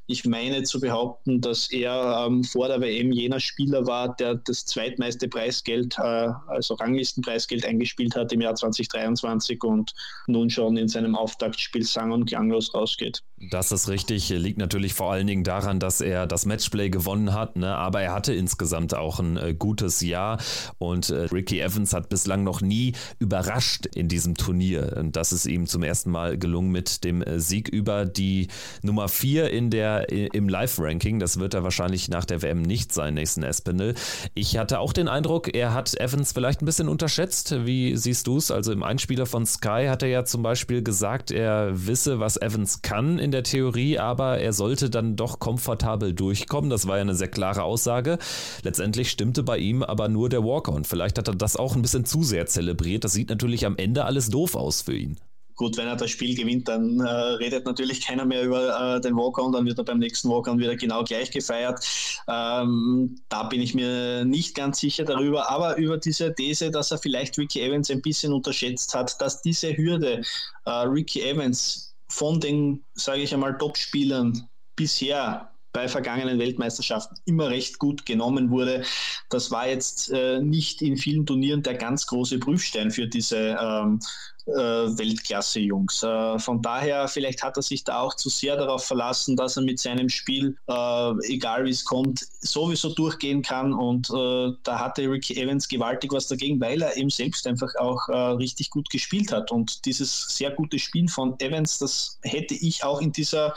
Ich meine zu behaupten, dass er ähm, vor der WM jener Spieler war, der das zweitmeiste Preisgeld, äh, also Ranglistenpreisgeld eingespielt hat im Jahr 2023 und nun schon in seinem Auftaktspiel sang- und klanglos rausgeht. Das ist richtig, liegt natürlich vor allen Dingen daran, dass er das Matchplay gewonnen hat, ne? aber er hatte insgesamt auch ein äh, gutes Jahr und äh, Ricky Evans hat bislang noch nie überrascht in diesem Turnier. Und das ist ihm zum ersten Mal gelungen mit dem äh, Sieg über die Nummer 4 in der im Live-Ranking. Das wird er wahrscheinlich nach der WM nicht sein, Nathan Espinel. Ich hatte auch den Eindruck, er hat Evans vielleicht ein bisschen unterschätzt. Wie siehst du es? Also im Einspieler von Sky hat er ja zum Beispiel gesagt, er wisse, was Evans kann in der Theorie, aber er sollte dann doch komfortabel durchkommen. Das war ja eine sehr klare Aussage. Letztendlich stimmte bei ihm aber nur der Walker und vielleicht hat er das auch ein bisschen zu sehr zelebriert. Das sieht natürlich am Ende alles doof aus für ihn. Gut, wenn er das Spiel gewinnt, dann äh, redet natürlich keiner mehr über äh, den Walk-On, dann wird er beim nächsten Walk-On wieder genau gleich gefeiert. Ähm, da bin ich mir nicht ganz sicher darüber, aber über diese These, dass er vielleicht Ricky Evans ein bisschen unterschätzt hat, dass diese Hürde äh, Ricky Evans von den, sage ich einmal, Top-Spielern bisher bei vergangenen Weltmeisterschaften immer recht gut genommen wurde. Das war jetzt äh, nicht in vielen Turnieren der ganz große Prüfstein für diese ähm, äh, Weltklasse-Jungs. Äh, von daher, vielleicht hat er sich da auch zu sehr darauf verlassen, dass er mit seinem Spiel, äh, egal wie es kommt, sowieso durchgehen kann. Und äh, da hatte Ricky Evans gewaltig was dagegen, weil er eben selbst einfach auch äh, richtig gut gespielt hat. Und dieses sehr gute Spiel von Evans, das hätte ich auch in dieser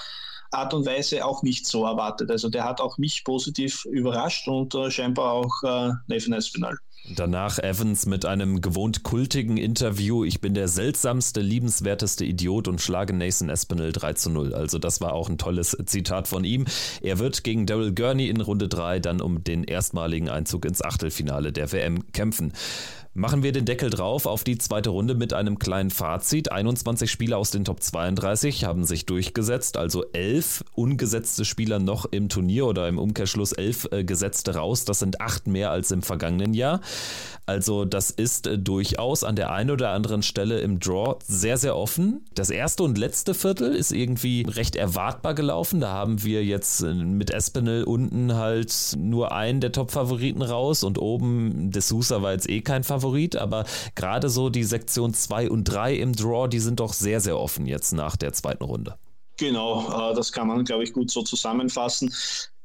Art und Weise auch nicht so erwartet. Also der hat auch mich positiv überrascht und äh, scheinbar auch äh, Nathan Espinal. Danach Evans mit einem gewohnt kultigen Interview. Ich bin der seltsamste, liebenswerteste Idiot und schlage Nathan Espinel 3 zu 0. Also das war auch ein tolles Zitat von ihm. Er wird gegen Daryl Gurney in Runde 3 dann um den erstmaligen Einzug ins Achtelfinale der WM kämpfen. Machen wir den Deckel drauf auf die zweite Runde mit einem kleinen Fazit. 21 Spieler aus den Top 32 haben sich durchgesetzt, also elf ungesetzte Spieler noch im Turnier oder im Umkehrschluss elf äh, gesetzte raus. Das sind acht mehr als im vergangenen Jahr. Also das ist äh, durchaus an der einen oder anderen Stelle im Draw sehr, sehr offen. Das erste und letzte Viertel ist irgendwie recht erwartbar gelaufen. Da haben wir jetzt äh, mit Espinel unten halt nur einen der Top-Favoriten raus und oben D'Souza war jetzt eh kein Favorit, aber gerade so die Sektion 2 und 3 im Draw, die sind doch sehr, sehr offen jetzt nach der zweiten Runde. Genau, äh, das kann man, glaube ich, gut so zusammenfassen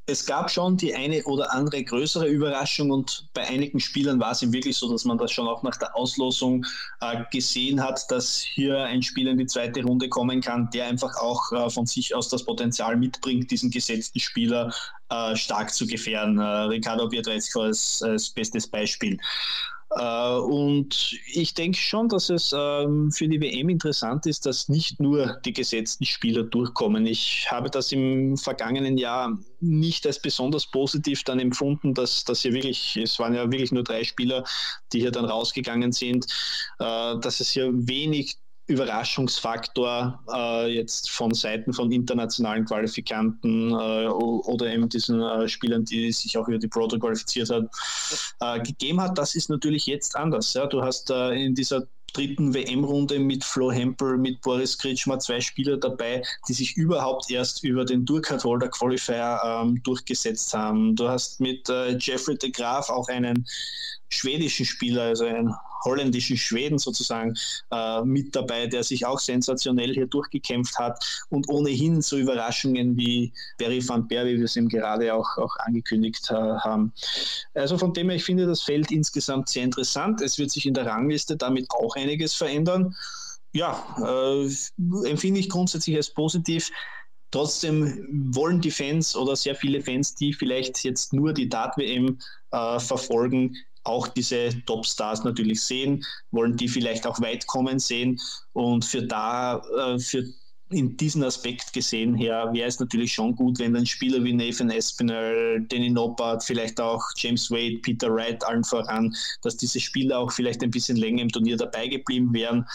es gab schon die eine oder andere größere Überraschung und bei einigen Spielern war es ihm wirklich so, dass man das schon auch nach der Auslosung äh, gesehen hat, dass hier ein Spieler in die zweite Runde kommen kann, der einfach auch äh, von sich aus das Potenzial mitbringt, diesen gesetzten Spieler äh, stark zu gefährden. Äh, Ricardo Pietrezco als, als bestes Beispiel. Äh, und ich denke schon, dass es ähm, für die WM interessant ist, dass nicht nur die gesetzten Spieler durchkommen. Ich habe das im vergangenen Jahr nicht als besonders positiv dann empfunden, dass, dass hier wirklich, es waren ja wirklich nur drei Spieler, die hier dann rausgegangen sind, äh, dass es hier wenig Überraschungsfaktor äh, jetzt von Seiten von internationalen Qualifikanten äh, oder eben diesen äh, Spielern, die sich auch über die Proto qualifiziert haben, äh, gegeben hat. Das ist natürlich jetzt anders. Ja? Du hast äh, in dieser dritten WM-Runde mit Flo Hempel, mit Boris Kritschmer zwei Spieler dabei, die sich überhaupt erst über den Durkheim Holder Qualifier ähm, durchgesetzt haben. Du hast mit äh, Jeffrey de Graaf auch einen schwedischen Spieler, also einen holländischen Schweden sozusagen äh, mit dabei, der sich auch sensationell hier durchgekämpft hat und ohnehin so Überraschungen wie Barry van Beer, wie wir es ihm gerade auch, auch angekündigt äh, haben. Also von dem her, ich finde das Feld insgesamt sehr interessant. Es wird sich in der Rangliste damit auch einiges verändern. Ja, äh, empfinde ich grundsätzlich als positiv. Trotzdem wollen die Fans oder sehr viele Fans, die vielleicht jetzt nur die Dart-WM äh, verfolgen, auch diese Topstars natürlich sehen, wollen die vielleicht auch weit kommen sehen. Und für da, äh, für in diesem Aspekt gesehen her wäre es natürlich schon gut, wenn dann Spieler wie Nathan Espinel, Danny Noppert, vielleicht auch James Wade, Peter Wright allen voran, dass diese Spieler auch vielleicht ein bisschen länger im Turnier dabei geblieben wären.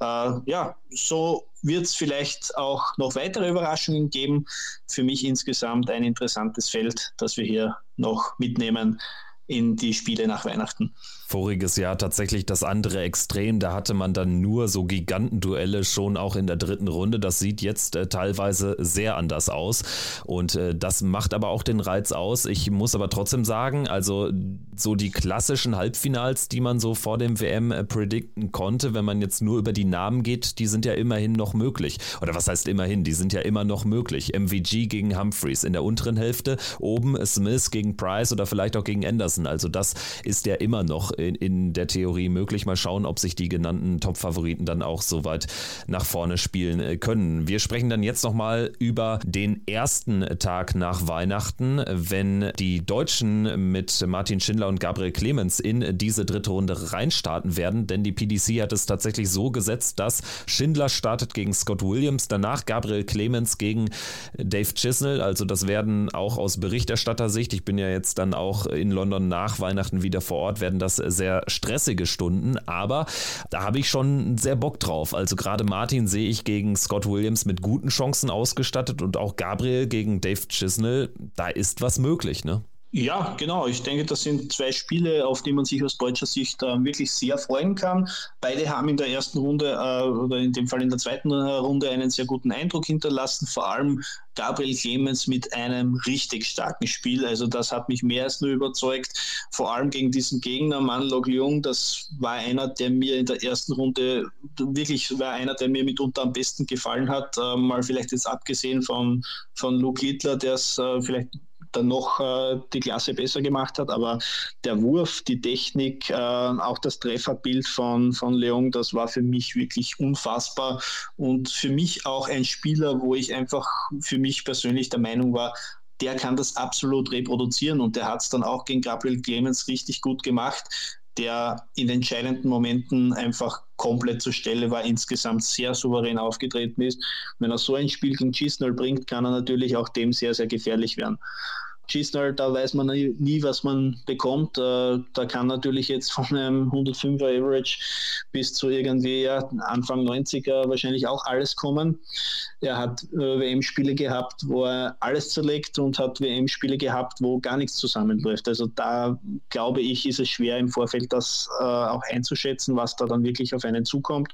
Äh, ja, so wird es vielleicht auch noch weitere Überraschungen geben. Für mich insgesamt ein interessantes Feld, das wir hier noch mitnehmen in die Spiele nach Weihnachten. Voriges Jahr tatsächlich das andere Extrem. Da hatte man dann nur so Gigantenduelle schon auch in der dritten Runde. Das sieht jetzt äh, teilweise sehr anders aus. Und äh, das macht aber auch den Reiz aus. Ich muss aber trotzdem sagen, also so die klassischen Halbfinals, die man so vor dem WM äh, predikten konnte, wenn man jetzt nur über die Namen geht, die sind ja immerhin noch möglich. Oder was heißt immerhin? Die sind ja immer noch möglich. MVG gegen Humphreys in der unteren Hälfte, oben Smith gegen Price oder vielleicht auch gegen Anderson lassen. Also das ist ja immer noch in, in der Theorie möglich. Mal schauen, ob sich die genannten Top-Favoriten dann auch so weit nach vorne spielen äh, können. Wir sprechen dann jetzt nochmal über den ersten Tag nach Weihnachten, wenn die Deutschen mit Martin Schindler und Gabriel Clemens in diese dritte Runde reinstarten werden, denn die PDC hat es tatsächlich so gesetzt, dass Schindler startet gegen Scott Williams, danach Gabriel Clemens gegen Dave Chisnell. Also das werden auch aus Berichterstattersicht, ich bin ja jetzt dann auch in London nach Weihnachten wieder vor Ort, werden das sehr stressige Stunden, aber da habe ich schon sehr Bock drauf. Also gerade Martin sehe ich gegen Scott Williams mit guten Chancen ausgestattet und auch Gabriel gegen Dave Chisnell, da ist was möglich, ne? Ja, genau. Ich denke, das sind zwei Spiele, auf die man sich aus deutscher Sicht äh, wirklich sehr freuen kann. Beide haben in der ersten Runde äh, oder in dem Fall in der zweiten äh, Runde einen sehr guten Eindruck hinterlassen. Vor allem Gabriel Clemens mit einem richtig starken Spiel. Also das hat mich mehr als nur überzeugt. Vor allem gegen diesen Gegner, Manlog Leung, das war einer, der mir in der ersten Runde wirklich war einer, der mir mitunter am besten gefallen hat. Äh, mal vielleicht jetzt abgesehen von, von Luke Littler, der es äh, vielleicht dann noch äh, die Klasse besser gemacht hat. Aber der Wurf, die Technik, äh, auch das Trefferbild von, von Leon, das war für mich wirklich unfassbar. Und für mich auch ein Spieler, wo ich einfach für mich persönlich der Meinung war, der kann das absolut reproduzieren. Und der hat es dann auch gegen Gabriel Clemens richtig gut gemacht der in entscheidenden Momenten einfach komplett zur Stelle war, insgesamt sehr souverän aufgetreten ist. Wenn er so ein Spiel gegen Gisnell bringt, kann er natürlich auch dem sehr, sehr gefährlich werden. Gisnell, da weiß man nie, was man bekommt. Äh, da kann natürlich jetzt von einem 105er Average bis zu irgendwie ja, Anfang 90er wahrscheinlich auch alles kommen. Er hat äh, WM-Spiele gehabt, wo er alles zerlegt und hat WM-Spiele gehabt, wo gar nichts zusammenläuft. Also da glaube ich, ist es schwer im Vorfeld das äh, auch einzuschätzen, was da dann wirklich auf einen zukommt.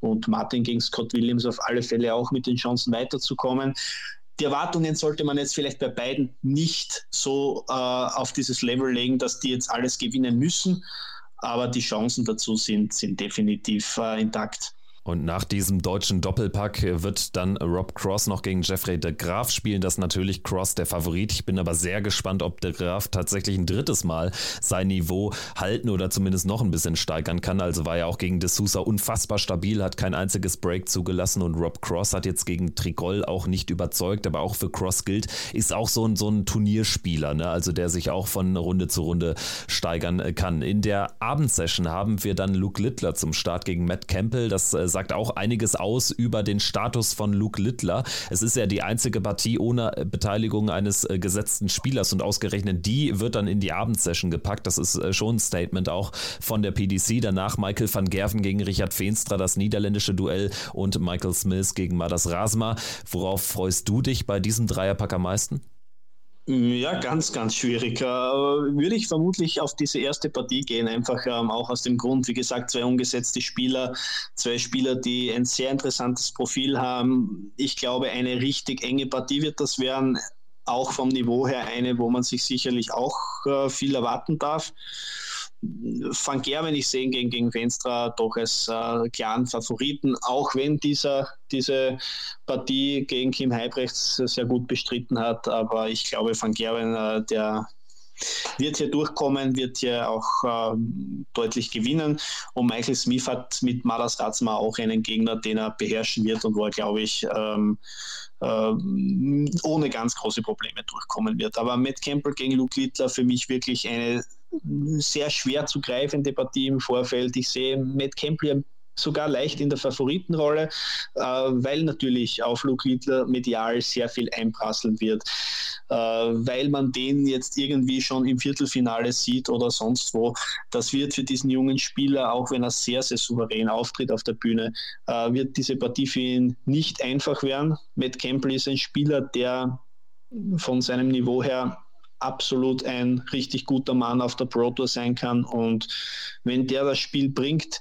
Und Martin gegen Scott Williams auf alle Fälle auch mit den Chancen weiterzukommen die Erwartungen sollte man jetzt vielleicht bei beiden nicht so äh, auf dieses Level legen, dass die jetzt alles gewinnen müssen. Aber die Chancen dazu sind, sind definitiv äh, intakt. Und nach diesem deutschen Doppelpack wird dann Rob Cross noch gegen Jeffrey de Graaf spielen. Das ist natürlich Cross der Favorit. Ich bin aber sehr gespannt, ob de Graaf tatsächlich ein drittes Mal sein Niveau halten oder zumindest noch ein bisschen steigern kann. Also war er auch gegen de Sousa unfassbar stabil, hat kein einziges Break zugelassen und Rob Cross hat jetzt gegen Trigol auch nicht überzeugt, aber auch für Cross gilt, ist auch so ein, so ein Turnierspieler, ne? also der sich auch von Runde zu Runde steigern kann. In der Abendsession haben wir dann Luke Littler zum Start gegen Matt Campbell. Das äh, sagt auch einiges aus über den Status von Luke Littler. Es ist ja die einzige Partie ohne Beteiligung eines äh, gesetzten Spielers und ausgerechnet die wird dann in die Abendsession gepackt. Das ist äh, schon ein Statement auch von der PDC. Danach Michael van Gerven gegen Richard Feenstra, das niederländische Duell und Michael Smith gegen Madas Rasma. Worauf freust du dich bei diesem Dreierpack am meisten? Ja, ganz, ganz schwierig. Äh, würde ich vermutlich auf diese erste Partie gehen, einfach ähm, auch aus dem Grund, wie gesagt, zwei ungesetzte Spieler, zwei Spieler, die ein sehr interessantes Profil haben. Ich glaube, eine richtig enge Partie wird das werden, auch vom Niveau her eine, wo man sich sicherlich auch äh, viel erwarten darf. Van Gerwen ich sehe gegen, gegen Venstra doch als äh, klaren Favoriten, auch wenn dieser, diese Partie gegen Kim Heibrechts sehr gut bestritten hat. Aber ich glaube, Van Gerwen, äh, der wird hier durchkommen, wird hier auch äh, deutlich gewinnen. Und Michael Smith hat mit Malas Ratzma auch einen Gegner, den er beherrschen wird und wo er, glaube ich, ähm, äh, ohne ganz große Probleme durchkommen wird. Aber Matt Campbell gegen Luke Littler für mich wirklich eine sehr schwer zu greifende Partie im Vorfeld. Ich sehe Matt Campbell sogar leicht in der Favoritenrolle, äh, weil natürlich auf Luke Littler medial sehr viel einprasseln wird, äh, weil man den jetzt irgendwie schon im Viertelfinale sieht oder sonst wo. Das wird für diesen jungen Spieler, auch wenn er sehr, sehr souverän auftritt auf der Bühne, äh, wird diese Partie für ihn nicht einfach werden. Matt Campbell ist ein Spieler, der von seinem Niveau her absolut ein richtig guter Mann auf der Pro Tour sein kann. Und wenn der das Spiel bringt,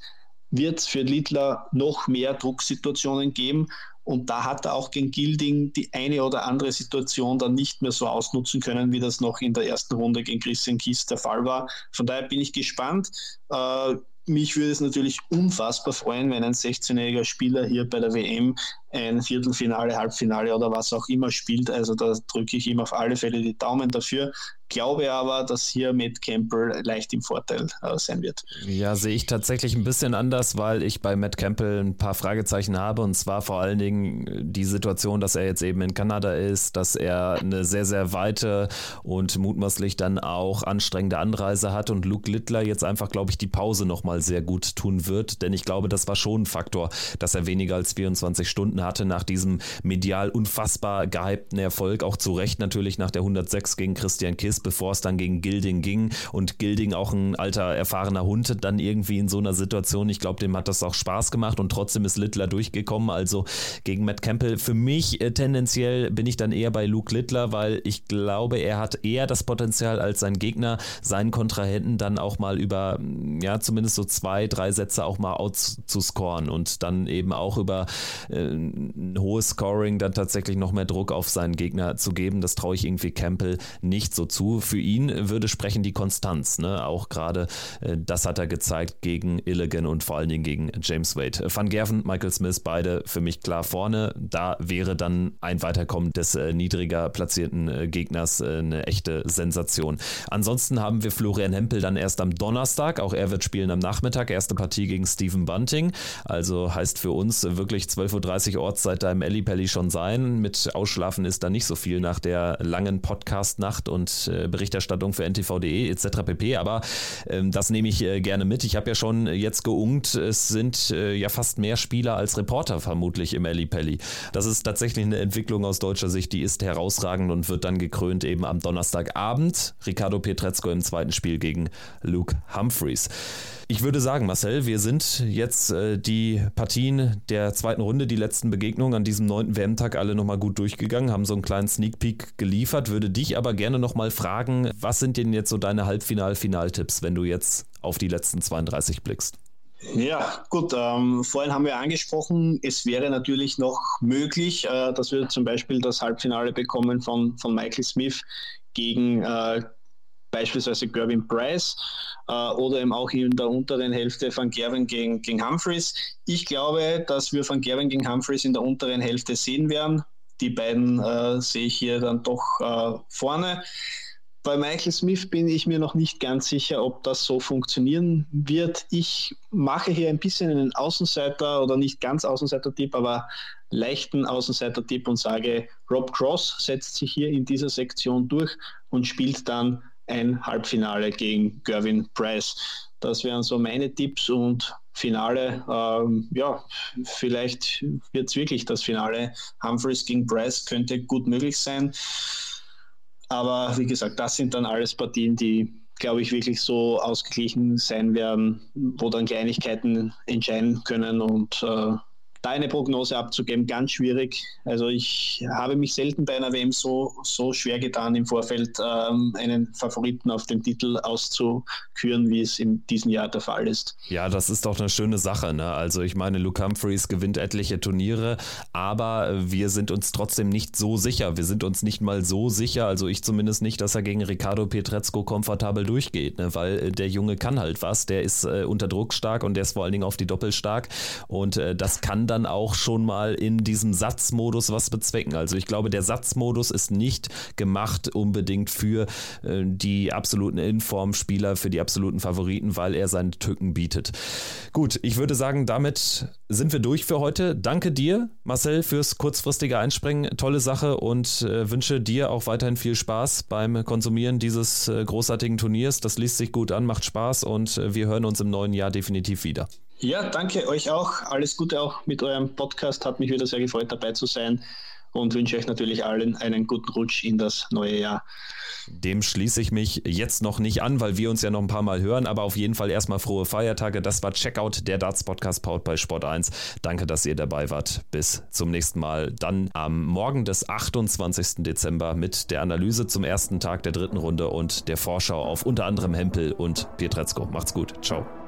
wird es für Littler noch mehr Drucksituationen geben. Und da hat er auch gegen Gilding die eine oder andere Situation dann nicht mehr so ausnutzen können, wie das noch in der ersten Runde gegen Christian Kies der Fall war. Von daher bin ich gespannt. Äh, mich würde es natürlich unfassbar freuen, wenn ein 16-jähriger Spieler hier bei der WM ein Viertelfinale, Halbfinale oder was auch immer spielt. Also da drücke ich ihm auf alle Fälle die Daumen dafür. Glaube aber, dass hier Matt Campbell leicht im Vorteil äh, sein wird. Ja, sehe ich tatsächlich ein bisschen anders, weil ich bei Matt Campbell ein paar Fragezeichen habe. Und zwar vor allen Dingen die Situation, dass er jetzt eben in Kanada ist, dass er eine sehr, sehr weite und mutmaßlich dann auch anstrengende Anreise hat und Luke Littler jetzt einfach, glaube ich, die Pause nochmal sehr gut tun wird, denn ich glaube, das war schon ein Faktor, dass er weniger als 24 Stunden hatte nach diesem medial unfassbar gehypten Erfolg, auch zu Recht natürlich nach der 106 gegen Christian Kiss, bevor es dann gegen Gilding ging und Gilding auch ein alter, erfahrener Hund dann irgendwie in so einer Situation, ich glaube, dem hat das auch Spaß gemacht und trotzdem ist Littler durchgekommen, also gegen Matt Campbell. Für mich äh, tendenziell bin ich dann eher bei Luke Littler, weil ich glaube, er hat eher das Potenzial als sein Gegner, seinen Kontrahenten dann auch mal über, ja, zumindest so zwei, drei Sätze auch mal outzuscoren und dann eben auch über äh, ein hohes Scoring dann tatsächlich noch mehr Druck auf seinen Gegner zu geben. Das traue ich irgendwie Campbell nicht so zu. Für ihn würde sprechen die Konstanz, ne? Auch gerade äh, das hat er gezeigt gegen Illigan und vor allen Dingen gegen James Wade. Van Gerven, Michael Smith, beide für mich klar vorne. Da wäre dann ein Weiterkommen des äh, niedriger platzierten äh, Gegners äh, eine echte Sensation. Ansonsten haben wir Florian Hempel dann erst am Donnerstag. Auch er wird spielen am Nachmittag. Erste Partie gegen Stephen Bunting. Also heißt für uns wirklich 12.30 Uhr Ortszeit da im Ellipelli schon sein. Mit Ausschlafen ist da nicht so viel nach der langen Podcast-Nacht und äh, Berichterstattung für ntv.de etc. pp. Aber ähm, das nehme ich äh, gerne mit. Ich habe ja schon jetzt geungt, es sind äh, ja fast mehr Spieler als Reporter vermutlich im Ellipelli. Das ist tatsächlich eine Entwicklung aus deutscher Sicht, die ist herausragend und wird dann gekrönt eben am Donnerstagabend. Ricardo Pietrezco im zweiten Spiel gegen Luke Humphreys. Ich würde sagen, Marcel, wir sind jetzt äh, die Partien der zweiten Runde, die letzten Begegnungen an diesem neunten WM-Tag alle nochmal gut durchgegangen, haben so einen kleinen Sneak Peek geliefert. Würde dich aber gerne nochmal fragen, was sind denn jetzt so deine Halbfinal-Finaltipps, wenn du jetzt auf die letzten 32 blickst? Ja, gut. Ähm, vorhin haben wir angesprochen, es wäre natürlich noch möglich, äh, dass wir zum Beispiel das Halbfinale bekommen von, von Michael Smith gegen äh, beispielsweise Gervin Price äh, oder eben auch in der unteren Hälfte von Gervin gegen, gegen Humphreys. Ich glaube, dass wir von Gervin gegen Humphreys in der unteren Hälfte sehen werden. Die beiden äh, sehe ich hier dann doch äh, vorne. Bei Michael Smith bin ich mir noch nicht ganz sicher, ob das so funktionieren wird. Ich mache hier ein bisschen einen Außenseiter oder nicht ganz Außenseiter-Tipp, aber leichten Außenseiter-Tipp und sage, Rob Cross setzt sich hier in dieser Sektion durch und spielt dann ein Halbfinale gegen Gervin Price. Das wären so meine Tipps und Finale. Ähm, ja, vielleicht wird es wirklich das Finale. Humphreys gegen Price könnte gut möglich sein. Aber wie gesagt, das sind dann alles Partien, die, glaube ich, wirklich so ausgeglichen sein werden, wo dann Kleinigkeiten entscheiden können und äh, da eine Prognose abzugeben, ganz schwierig. Also ich habe mich selten bei einer WM so, so schwer getan, im Vorfeld ähm, einen Favoriten auf den Titel auszuküren, wie es in diesem Jahr der Fall ist. Ja, das ist doch eine schöne Sache. Ne? Also ich meine, Luke Humphreys gewinnt etliche Turniere, aber wir sind uns trotzdem nicht so sicher. Wir sind uns nicht mal so sicher, also ich zumindest nicht, dass er gegen Ricardo Pietrezco komfortabel durchgeht, ne? weil äh, der Junge kann halt was. Der ist äh, unter Druck stark und der ist vor allen Dingen auf die Doppel stark und äh, das kann dann dann auch schon mal in diesem Satzmodus was bezwecken. Also ich glaube, der Satzmodus ist nicht gemacht unbedingt für äh, die absoluten Informspieler, für die absoluten Favoriten, weil er seine Tücken bietet. Gut, ich würde sagen, damit sind wir durch für heute. Danke dir, Marcel, fürs kurzfristige Einspringen. Tolle Sache und äh, wünsche dir auch weiterhin viel Spaß beim Konsumieren dieses äh, großartigen Turniers. Das liest sich gut an, macht Spaß und äh, wir hören uns im neuen Jahr definitiv wieder. Ja, danke euch auch. Alles Gute auch mit eurem Podcast. Hat mich wieder sehr gefreut, dabei zu sein und wünsche euch natürlich allen einen guten Rutsch in das neue Jahr. Dem schließe ich mich jetzt noch nicht an, weil wir uns ja noch ein paar Mal hören, aber auf jeden Fall erstmal frohe Feiertage. Das war Checkout, der Darts Podcast powered bei Sport 1. Danke, dass ihr dabei wart. Bis zum nächsten Mal. Dann am Morgen des 28. Dezember mit der Analyse zum ersten Tag der dritten Runde und der Vorschau auf unter anderem Hempel und Pietrezko. Macht's gut. Ciao.